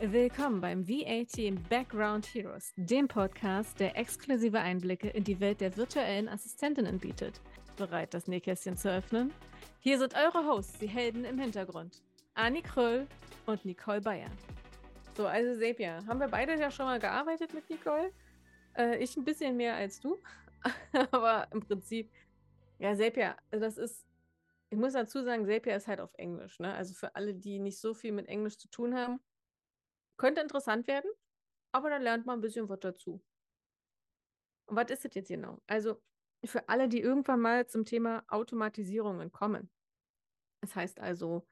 Willkommen beim VAT Background Heroes, dem Podcast, der exklusive Einblicke in die Welt der virtuellen Assistentinnen bietet. Bereit, das Nähkästchen zu öffnen? Hier sind eure Hosts, die Helden im Hintergrund. Anni Kröll und Nicole Bayer. So, also Sepia, haben wir beide ja schon mal gearbeitet mit Nicole? Äh, ich ein bisschen mehr als du, aber im Prinzip, ja, Sepia, das ist, ich muss dazu sagen, Sepia ist halt auf Englisch, ne? Also für alle, die nicht so viel mit Englisch zu tun haben, könnte interessant werden, aber dann lernt man ein bisschen was dazu. Und was ist das jetzt genau? Also für alle, die irgendwann mal zum Thema Automatisierungen kommen. Das heißt also,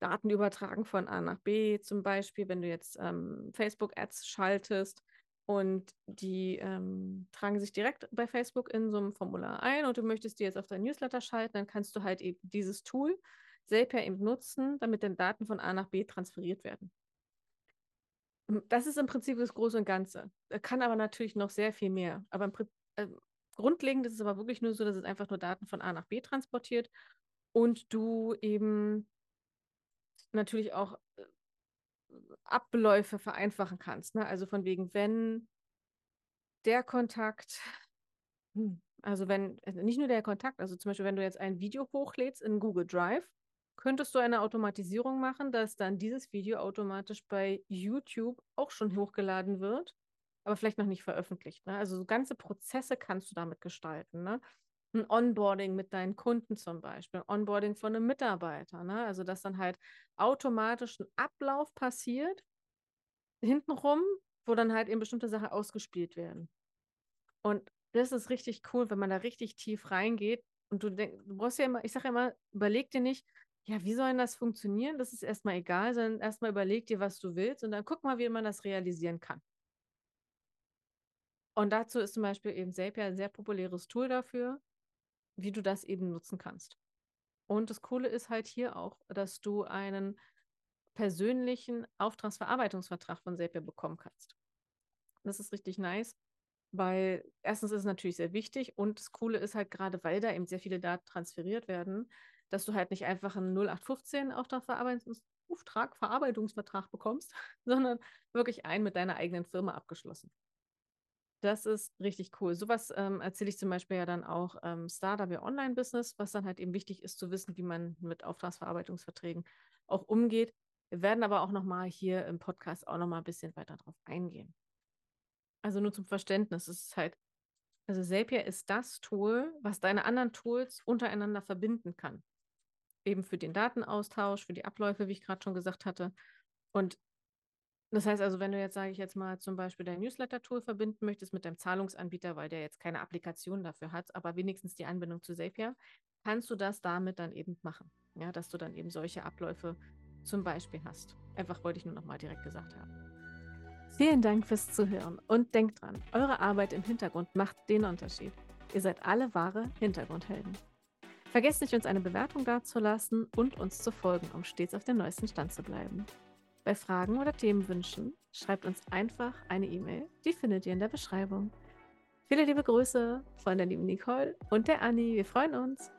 Daten übertragen von A nach B, zum Beispiel, wenn du jetzt ähm, Facebook-Ads schaltest und die ähm, tragen sich direkt bei Facebook in so einem Formular ein und du möchtest die jetzt auf dein Newsletter schalten, dann kannst du halt eben dieses Tool Zapier eben nutzen, damit dann Daten von A nach B transferiert werden. Das ist im Prinzip das Große und Ganze. Er kann aber natürlich noch sehr viel mehr. Aber im, äh, grundlegend ist es aber wirklich nur so, dass es einfach nur Daten von A nach B transportiert und du eben natürlich auch äh, Abläufe vereinfachen kannst. Ne? Also von wegen, wenn der Kontakt, hm, also wenn, also nicht nur der Kontakt, also zum Beispiel, wenn du jetzt ein Video hochlädst in Google Drive, könntest du eine Automatisierung machen, dass dann dieses Video automatisch bei YouTube auch schon hochgeladen wird, aber vielleicht noch nicht veröffentlicht. Ne? Also so ganze Prozesse kannst du damit gestalten. Ne? Ein Onboarding mit deinen Kunden zum Beispiel, Onboarding von einem Mitarbeiter. Ne? Also dass dann halt automatisch ein Ablauf passiert, hintenrum, wo dann halt eben bestimmte Sachen ausgespielt werden. Und das ist richtig cool, wenn man da richtig tief reingeht. Und du denkst, du brauchst ja immer, ich sage immer, überleg dir nicht, ja, wie soll denn das funktionieren? Das ist erstmal egal, sondern erstmal überleg dir, was du willst und dann guck mal, wie man das realisieren kann. Und dazu ist zum Beispiel eben Zapier ein sehr populäres Tool dafür, wie du das eben nutzen kannst. Und das Coole ist halt hier auch, dass du einen persönlichen Auftragsverarbeitungsvertrag von Zapier bekommen kannst. Das ist richtig nice, weil erstens ist es natürlich sehr wichtig und das Coole ist halt gerade, weil da eben sehr viele Daten transferiert werden, dass du halt nicht einfach einen 0815 Auftragverarbeitungs Auftragverarbeitungsvertrag bekommst, sondern wirklich einen mit deiner eigenen Firma abgeschlossen. Das ist richtig cool. Sowas ähm, erzähle ich zum Beispiel ja dann auch ähm, Startup Online-Business, was dann halt eben wichtig ist zu wissen, wie man mit Auftragsverarbeitungsverträgen auch umgeht. Wir werden aber auch nochmal hier im Podcast auch nochmal ein bisschen weiter drauf eingehen. Also nur zum Verständnis, es ist halt, also Zapier ist das Tool, was deine anderen Tools untereinander verbinden kann eben für den Datenaustausch, für die Abläufe, wie ich gerade schon gesagt hatte. Und das heißt also, wenn du jetzt, sage ich jetzt mal, zum Beispiel dein Newsletter-Tool verbinden möchtest mit deinem Zahlungsanbieter, weil der jetzt keine Applikation dafür hat, aber wenigstens die Anbindung zu Zapier, kannst du das damit dann eben machen. Ja, dass du dann eben solche Abläufe zum Beispiel hast. Einfach wollte ich nur nochmal direkt gesagt haben. Vielen Dank fürs Zuhören und denkt dran, eure Arbeit im Hintergrund macht den Unterschied. Ihr seid alle wahre Hintergrundhelden. Vergesst nicht, uns eine Bewertung dazulassen und uns zu folgen, um stets auf dem neuesten Stand zu bleiben. Bei Fragen oder Themenwünschen schreibt uns einfach eine E-Mail. Die findet ihr in der Beschreibung. Viele liebe Grüße von der lieben Nicole und der Anni. Wir freuen uns.